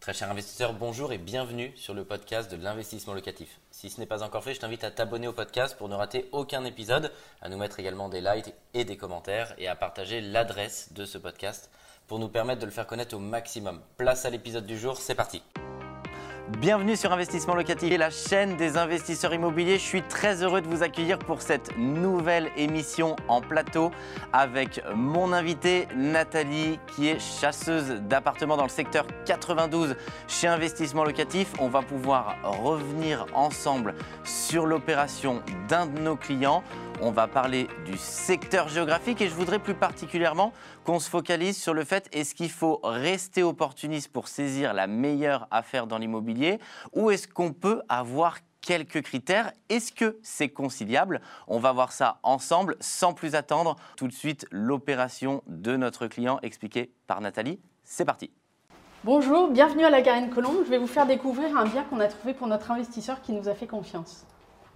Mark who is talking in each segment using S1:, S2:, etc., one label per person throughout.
S1: Très cher investisseur, bonjour et bienvenue sur le podcast de l'investissement locatif. Si ce n'est pas encore fait, je t'invite à t'abonner au podcast pour ne rater aucun épisode, à nous mettre également des likes et des commentaires et à partager l'adresse de ce podcast pour nous permettre de le faire connaître au maximum. Place à l'épisode du jour, c'est parti. Bienvenue sur Investissement Locatif, la chaîne des investisseurs immobiliers. Je suis très heureux de vous accueillir pour cette nouvelle émission en plateau avec mon invitée Nathalie qui est chasseuse d'appartements dans le secteur 92 chez Investissement Locatif. On va pouvoir revenir ensemble sur l'opération d'un de nos clients. On va parler du secteur géographique et je voudrais plus particulièrement qu'on se focalise sur le fait est-ce qu'il faut rester opportuniste pour saisir la meilleure affaire dans l'immobilier ou est-ce qu'on peut avoir quelques critères? Est-ce que c'est conciliable? On va voir ça ensemble sans plus attendre. Tout de suite, l'opération de notre client expliquée par Nathalie. C'est parti.
S2: Bonjour, bienvenue à la Garenne Colombe. Je vais vous faire découvrir un bien qu'on a trouvé pour notre investisseur qui nous a fait confiance.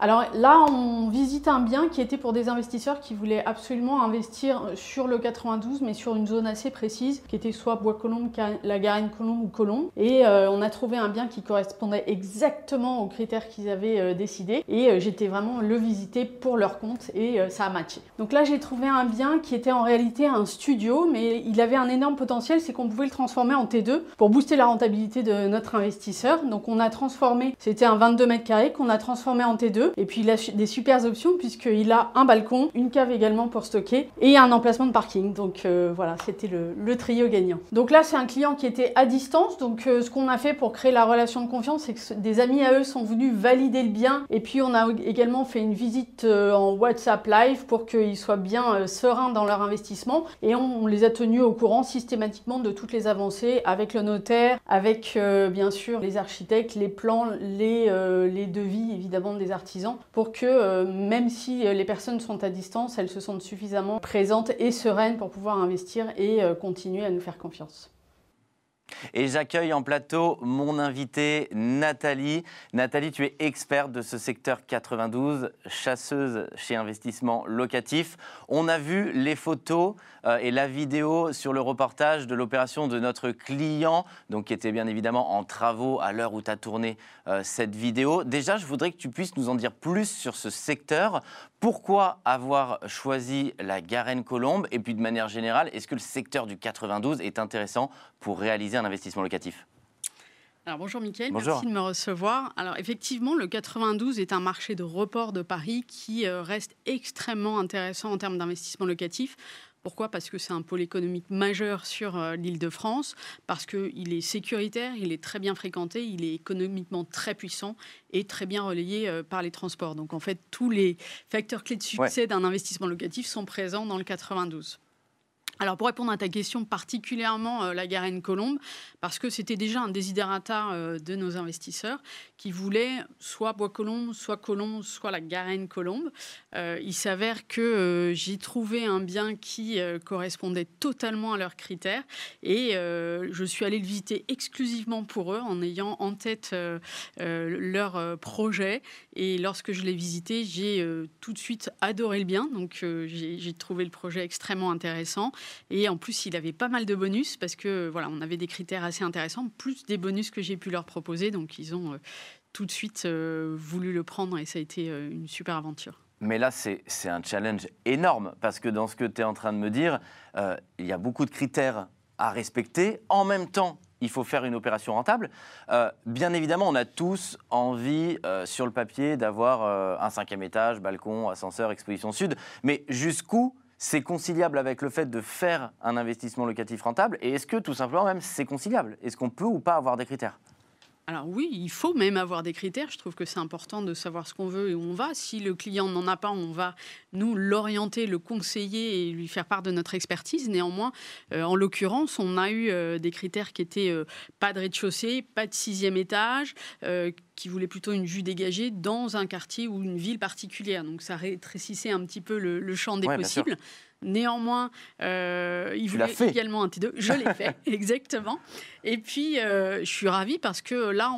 S2: Alors là, on visite un bien qui était pour des investisseurs qui voulaient absolument investir sur le 92, mais sur une zone assez précise, qui était soit Bois-Colombes, la Garenne Colombe ou Colombe. Et euh, on a trouvé un bien qui correspondait exactement aux critères qu'ils avaient euh, décidés. Et euh, j'étais vraiment le visiter pour leur compte et ça a matché. Donc là, j'ai trouvé un bien qui était en réalité un studio, mais il avait un énorme potentiel, c'est qu'on pouvait le transformer en T2 pour booster la rentabilité de notre investisseur. Donc on a transformé, c'était un 22 mètres carrés qu'on a transformé en T2 et puis il a des super options puisqu'il a un balcon, une cave également pour stocker et un emplacement de parking. Donc euh, voilà, c'était le, trio gagnant. Donc là, c'est un client qui était à distance. Donc euh, ce qu'on a fait pour créer la relation de confiance, c'est que des amis à eux sont venus valider le bien. Et puis on a également fait une visite euh, en WhatsApp live pour qu'ils soient bien sereins dans leur investissement. Et on, les a tenus au courant systématiquement de toutes les avancées avec le notaire, avec bien sûr les architectes, les plans, les, les devis évidemment des pour que euh, même si euh, les personnes sont à distance, elles se sentent suffisamment présentes et sereines pour pouvoir investir et euh, continuer à nous faire confiance.
S1: Et j'accueille en plateau mon invité Nathalie. Nathalie, tu es experte de ce secteur 92, chasseuse chez Investissement Locatif. On a vu les photos euh, et la vidéo sur le reportage de l'opération de notre client, donc qui était bien évidemment en travaux à l'heure où tu as tourné euh, cette vidéo. Déjà, je voudrais que tu puisses nous en dire plus sur ce secteur. Pourquoi avoir choisi la Garenne-Colombe Et puis de manière générale, est-ce que le secteur du 92 est intéressant pour réaliser un investissement locatif
S2: alors bonjour Mickaël, merci de me recevoir. Alors effectivement, le 92 est un marché de report de Paris qui euh, reste extrêmement intéressant en termes d'investissement locatif. Pourquoi? Parce que c'est un pôle économique majeur sur euh, l'île de France, parce qu'il est sécuritaire, il est très bien fréquenté, il est économiquement très puissant et très bien relayé euh, par les transports. Donc en fait, tous les facteurs clés de succès d'un investissement locatif sont présents dans le 92. Alors pour répondre à ta question particulièrement euh, la Garenne Colombe, parce que c'était déjà un désiderata euh, de nos investisseurs qui voulaient soit Bois Colombe, soit Colombe, soit la Garenne Colombe. Euh, il s'avère que j'ai trouvé un bien qui correspondait totalement à leurs critères et je suis allée le visiter exclusivement pour eux en ayant en tête leur projet. Et lorsque je l'ai visité, j'ai tout de suite adoré le bien, donc j'ai trouvé le projet extrêmement intéressant. Et en plus, il avait pas mal de bonus parce que voilà, on avait des critères assez intéressants, plus des bonus que j'ai pu leur proposer. Donc, ils ont euh, tout de suite euh, voulu le prendre et ça a été euh, une super aventure.
S1: Mais là, c'est un challenge énorme parce que dans ce que tu es en train de me dire, il y a beaucoup de critères à respecter. En même temps, il faut faire une opération rentable. bien évidemment, on a tous envie, sur le papier, d'avoir un cinquième étage, balcon, ascenseur, exposition sud. Mais jusqu'où c'est conciliable avec le fait de faire un investissement locatif rentable Et est-ce que tout simplement même c'est conciliable? Est-ce qu'on peut ou pas avoir des critères?
S2: Alors oui, il faut même avoir des critères. Je trouve que c'est important de savoir ce qu'on veut et où on va. Si le client n'en a pas, on va nous l'orienter, le conseiller et lui faire part de notre expertise. Néanmoins, euh, en l'occurrence, on a eu euh, des critères qui étaient euh, pas de rez-de-chaussée, pas de sixième étage, qui voulaient plutôt une vue dégagée dans un quartier ou une ville particulière. Donc ça rétrécissait un petit peu le, champ des possibles. Néanmoins, euh, il voulait également un T2. Je l'ai fait, exactement. Et puis, euh, je suis ravie parce que là,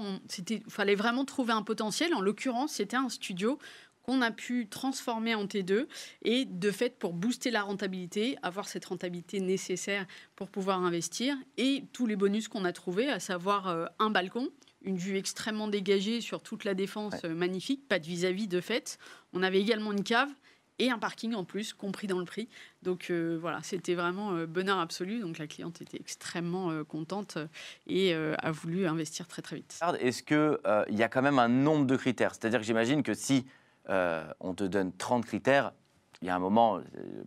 S2: il fallait vraiment trouver un potentiel. En l'occurrence, c'était un studio qu'on a pu transformer en T2 et de fait pour booster la rentabilité, avoir cette rentabilité nécessaire pour pouvoir investir et tous les bonus qu'on a trouvés, à savoir euh, un balcon, une vue extrêmement dégagée sur toute la défense, euh, magnifique, pas de vis-à-vis de fait. On avait également une cave et un parking en plus, compris dans le prix. Donc euh, voilà, c'était vraiment bonheur absolu. Donc la cliente était extrêmement contente et a voulu investir très très vite.
S1: Est-ce qu'il il y a quand même un nombre de critères? C'est-à-dire que j'imagine que si on te donne 30 critères, il y a un moment, euh,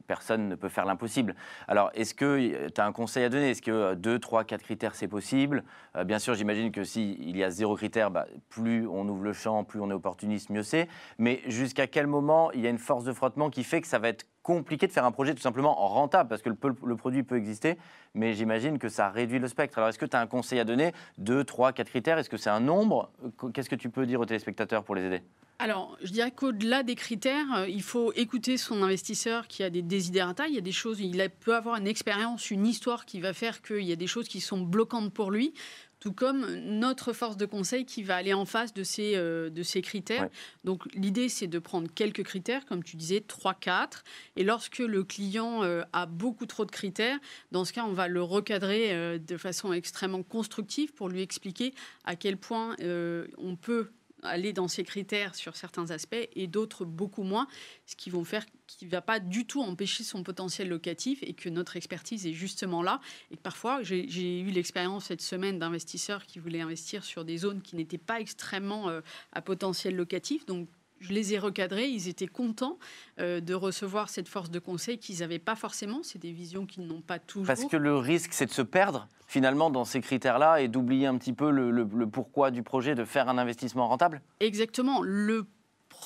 S1: personne ne peut faire l'impossible. Alors, est-ce que tu as un conseil à donner? Est-ce que 2, 3, 4 critères, c'est possible? Euh, Bien sûr, j'imagine que s'il y a zéro critère, bah, plus on ouvre le champ, plus on est opportuniste, mieux c'est. Mais jusqu'à quel moment il y a une force de frottement qui fait que ça va être compliqué de faire un projet tout simplement rentable Parce que le, produit peut exister, mais j'imagine que ça réduit le spectre. Alors, est-ce que tu as un conseil à donner? 2, 3, 4 critères? Est-ce que c'est un nombre? Qu'est-ce que tu peux dire aux téléspectateurs pour les aider?
S2: Alors, je dirais qu'au-delà des critères, euh, il faut écouter son investisseur qui a des désidérata. Il y a des choses, il peut avoir une expérience, une histoire qui va faire qu'il y a des choses qui sont bloquantes pour lui tout comme notre force de conseil qui va aller en face de ces, euh, de ces critères. Donc l'idée, c'est de prendre quelques critères, comme tu disais, 3-4. Et lorsque le client euh, a beaucoup trop de critères, dans ce cas, on va le recadrer de façon extrêmement constructive pour lui expliquer à quel point on peut aller dans ces critères sur certains aspects et d'autres beaucoup moins, ce qui vont faire qui ne va pas du tout empêcher son potentiel locatif et que notre expertise est justement là. Et parfois, j'ai eu l'expérience cette semaine d'investisseurs qui voulaient investir sur des zones qui n'étaient pas extrêmement euh, à potentiel locatif. Donc, je les ai recadrés, ils étaient contents euh, de recevoir cette force de conseil qu'ils n'avaient pas forcément. C'est des visions qu'ils n'ont pas toujours.
S1: Parce que le risque, c'est de se perdre finalement dans ces critères-là et d'oublier un petit peu le, le, pourquoi du projet, de faire un investissement rentable?
S2: Exactement. Le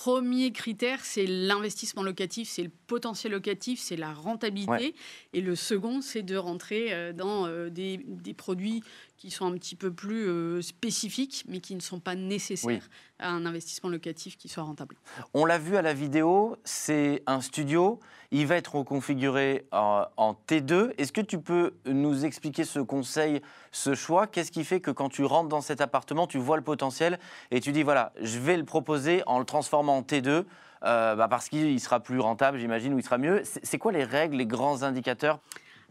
S2: premier critère, c'est l'investissement locatif, c'est le potentiel locatif, c'est la rentabilité. Et le second, c'est de rentrer euh, dans euh, des, des, produits qui sont un petit peu plus euh, spécifiques, mais qui ne sont pas nécessaires un investissement locatif qui soit rentable.
S1: On l'a vu à la vidéo, c'est un studio. Il va être reconfiguré en, en T2. Est-ce que tu peux nous expliquer ce conseil, ce choix? Qu'est-ce qui fait que quand tu rentres dans cet appartement, tu vois le potentiel et tu dis voilà, je vais le proposer en le transformant en T2 euh, bah, parce qu'il sera plus rentable, j'imagine, ou il sera mieux. C'est quoi les règles, les grands indicateurs?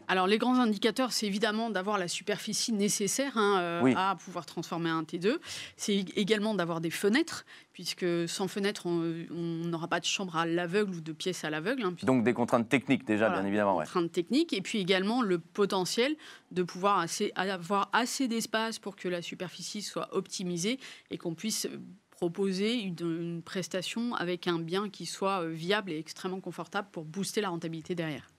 S2: Alors, les grands indicateurs, c'est évidemment d'avoir la superficie nécessaire hein, euh, à pouvoir transformer un T2. C'est également d'avoir des fenêtres, puisque sans fenêtre, on n'aura pas de chambre à l'aveugle ou de pièces à l'aveugle. Hein,
S1: Donc, des contraintes techniques, déjà, bien évidemment.
S2: Des contraintes techniques, et puis également le potentiel de pouvoir assez, avoir assez d'espace pour que la superficie soit optimisée et qu'on puisse proposer une, une prestation avec un bien qui soit euh, viable et extrêmement confortable pour booster la rentabilité derrière.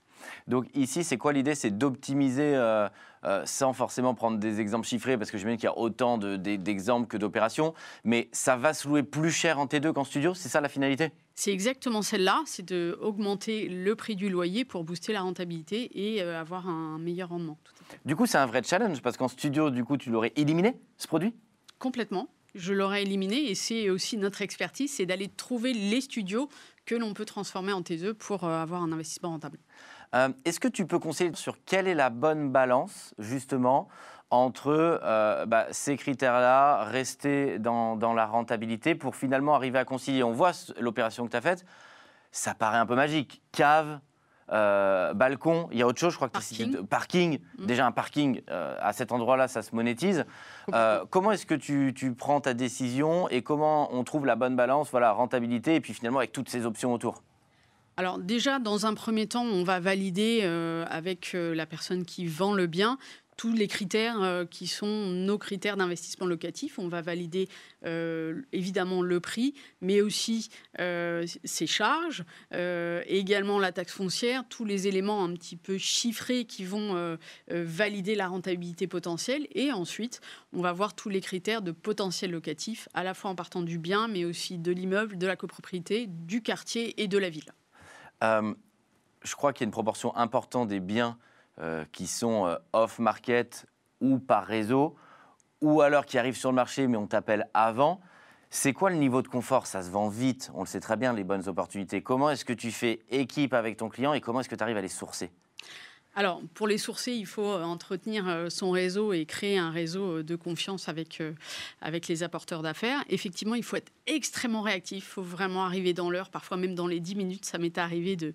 S1: Donc ici, c'est quoi l'idée? C'est d'optimiser euh, euh, sans forcément prendre des exemples chiffrés, parce que j'imagine qu'il y a autant d'exemples que d'opérations, mais ça va se louer plus cher en T2 qu'en studio, c'est ça la finalité?
S2: C'est exactement celle-là, c'est d'augmenter le prix du loyer pour booster la rentabilité et euh, avoir un meilleur rendement.
S1: Du coup, c'est un vrai challenge parce qu'en studio, du coup, tu l'aurais éliminé, ce produit?
S2: Complètement. Je l'aurais éliminé et c'est aussi notre expertise, c'est d'aller trouver les studios que l'on peut transformer en T2 pour avoir un investissement rentable.
S1: Euh, est-ce que tu peux conseiller sur quelle est la bonne balance, justement, entre euh, bah, ces critères-là, rester dans, la rentabilité pour finalement arriver à concilier? On voit l'opération que tu as faite, ça paraît un peu magique. Cave, euh, balcon, il y a autre chose, je crois que
S2: parking.
S1: parking. Mmh. Déjà un parking à cet endroit-là, ça se monétise. comment est-ce que tu, tu, prends ta décision et comment on trouve la bonne balance, voilà, rentabilité et puis finalement avec toutes ces options autour?
S2: Alors déjà, dans un premier temps, on va valider euh, avec euh, la personne qui vend le bien tous les critères euh, qui sont nos critères d'investissement locatif. On va valider évidemment le prix, mais aussi ses charges, également la taxe foncière, tous les éléments un petit peu chiffrés qui vont valider la rentabilité potentielle. Et ensuite, on va voir tous les critères de potentiel locatif, à la fois en partant du bien, mais aussi de l'immeuble, de la copropriété, du quartier et de la ville.
S1: Euh, je crois qu'il y a une proportion importante des biens euh, qui sont euh, off-market ou par réseau, ou alors qui arrivent sur le marché mais on t'appelle avant. C'est quoi le niveau de confort? Ça se vend vite, on le sait très bien, les bonnes opportunités. Comment est-ce que tu fais équipe avec ton client et comment est-ce que tu arrives à les sourcer?
S2: Alors, pour les sourcer, il faut euh, entretenir euh, son réseau et créer un réseau euh, de confiance avec, avec les apporteurs d'affaires. Effectivement, il faut être extrêmement réactif. Il faut vraiment arriver dans l'heure, parfois même dans les 10 minutes. Ça m'est arrivé de,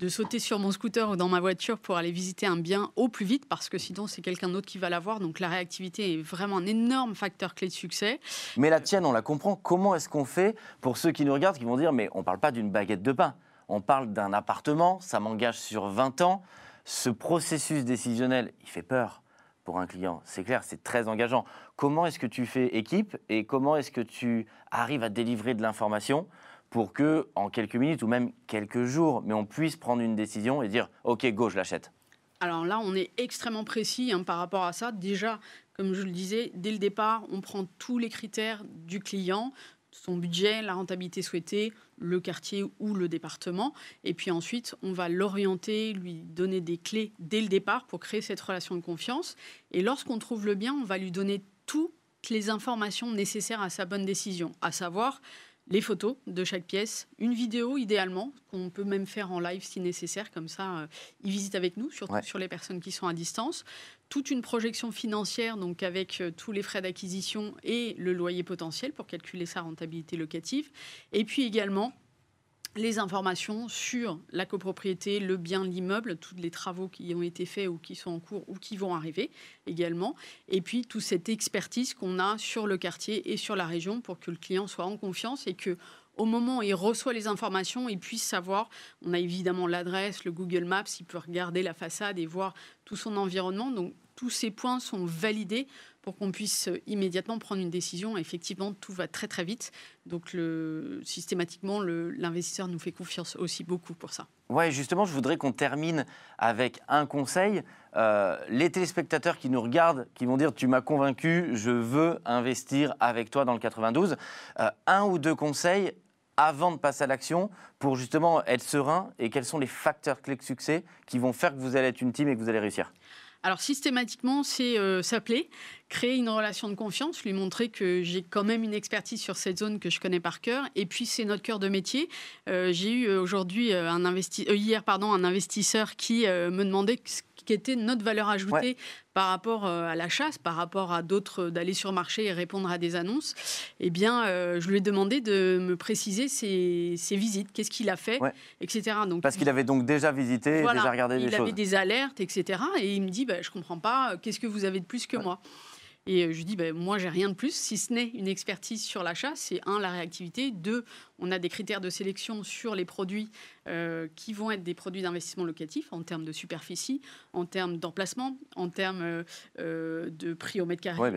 S2: de sauter sur mon scooter ou dans ma voiture pour aller visiter un bien au plus vite parce que sinon, c'est quelqu'un d'autre qui va l'avoir. Donc, la réactivité est vraiment un énorme facteur clé de succès.
S1: Mais la tienne, on la comprend. Comment est-ce qu'on fait pour ceux qui nous regardent, qui vont dire Mais on ne parle pas d'une baguette de pain. On parle d'un appartement, ça m'engage sur 20 ans ce processus décisionnel, il fait peur pour un client. C'est clair, c'est très engageant. Comment est-ce que tu fais équipe et comment est-ce que tu arrives à délivrer de l'information pour que, en quelques minutes ou même quelques jours, mais on puisse prendre une décision et dire OK, go, je l'achète?
S2: Alors là, on est extrêmement précis hein, par rapport à ça. Déjà, comme je le disais, dès le départ, on prend tous les critères du client, son budget, la rentabilité souhaitée, le quartier ou le département. Et puis ensuite, on va l'orienter, lui donner des clés dès le départ pour créer cette relation de confiance. Et lorsqu'on trouve le bien, on va lui donner toutes les informations nécessaires à sa bonne décision, à savoir les photos de chaque pièce, une vidéo idéalement, qu'on peut même faire en live si nécessaire, comme ça, euh, il visite avec nous, surtout sur les personnes qui sont à distance. Toute une projection financière, donc avec euh, tous les frais d'acquisition et le loyer potentiel pour calculer sa rentabilité locative. Et puis également les informations sur la copropriété, le bien, l'immeuble, tous les travaux qui ont été faits ou qui sont en cours ou qui vont arriver également. Et puis toute cette expertise qu'on a sur le quartier et sur la région pour que le client soit en confiance et que au moment où il reçoit les informations, il puisse savoir, on a évidemment l'adresse, le Google Maps, il peut regarder la façade et voir tout son environnement. Tous ces points sont validés pour qu'on puisse immédiatement prendre une décision. Effectivement, tout va très très vite. Donc systématiquement, l'investisseur nous fait confiance aussi beaucoup pour ça.
S1: Ouais, justement, je voudrais qu'on termine avec un conseil. Euh, les téléspectateurs qui nous regardent, qui vont dire tu m'as convaincu, je veux investir avec toi dans le 92. Euh, un ou deux conseils avant de passer à l'action pour justement être serein et quels sont les facteurs clés de succès qui vont faire que vous allez être une team et que vous allez réussir?
S2: Alors systématiquement, c'est euh, s'appeler, créer une relation de confiance, lui montrer que j'ai quand même une expertise sur cette zone que je connais par cœur. Et puis c'est notre cœur de métier. Euh, j'ai eu euh, aujourd'hui un hier pardon un investisseur qui me demandait qui était notre valeur ajoutée par rapport euh, à la chasse, par rapport à d'autres, euh, d'aller sur marché et répondre à des annonces, eh bien, euh, je lui ai demandé de me préciser ses, visites, qu'est-ce qu'il a fait, etc.
S1: Donc, Parce qu'il avait donc déjà visité, déjà regardé des
S2: choses.
S1: Il
S2: avait des alertes, etc. Et il me dit, bah, je ne comprends pas, qu'est-ce que vous avez de plus que moi? Et je lui dis, ben, moi, j'ai rien de plus, si ce n'est une expertise sur l'achat. C'est un, la réactivité. Deux, on a des critères de sélection sur les produits euh, qui vont être des produits d'investissement locatif en termes de superficie, en termes d'emplacement, en termes euh, euh, de prix au mètre carré,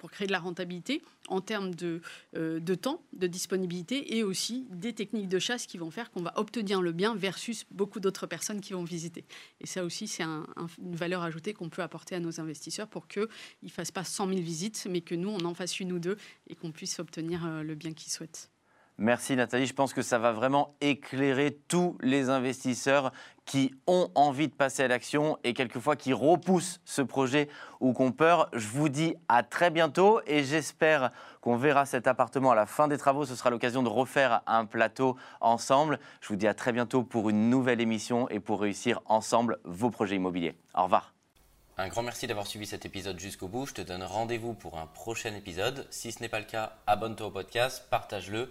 S2: pour, créer de la rentabilité, en termes de, de temps, de disponibilité et aussi des techniques de chasse qui vont faire qu'on va obtenir le bien versus beaucoup d'autres personnes qui vont visiter. Et ça aussi, c'est une valeur ajoutée qu'on peut apporter à nos investisseurs pour qu'ils ne fassent pas 100 000 visites, mais que nous, on en fasse une ou deux et qu'on puisse obtenir le bien qu'ils souhaitent.
S1: Merci Nathalie, je pense que ça va vraiment éclairer tous les investisseurs qui ont envie de passer à l'action et quelquefois qui repoussent ce projet ou qu'on peur. Je vous dis à très bientôt et j'espère qu'on verra cet appartement à la fin des travaux. Ce sera l'occasion de refaire un plateau ensemble. Je vous dis à très bientôt pour une nouvelle émission et pour réussir ensemble vos projets immobiliers. Au revoir.
S3: Un grand merci d'avoir suivi cet épisode jusqu'au bout. Je te donne rendez-vous pour un prochain épisode. Si ce n'est pas le cas, abonne-toi au podcast, partage-le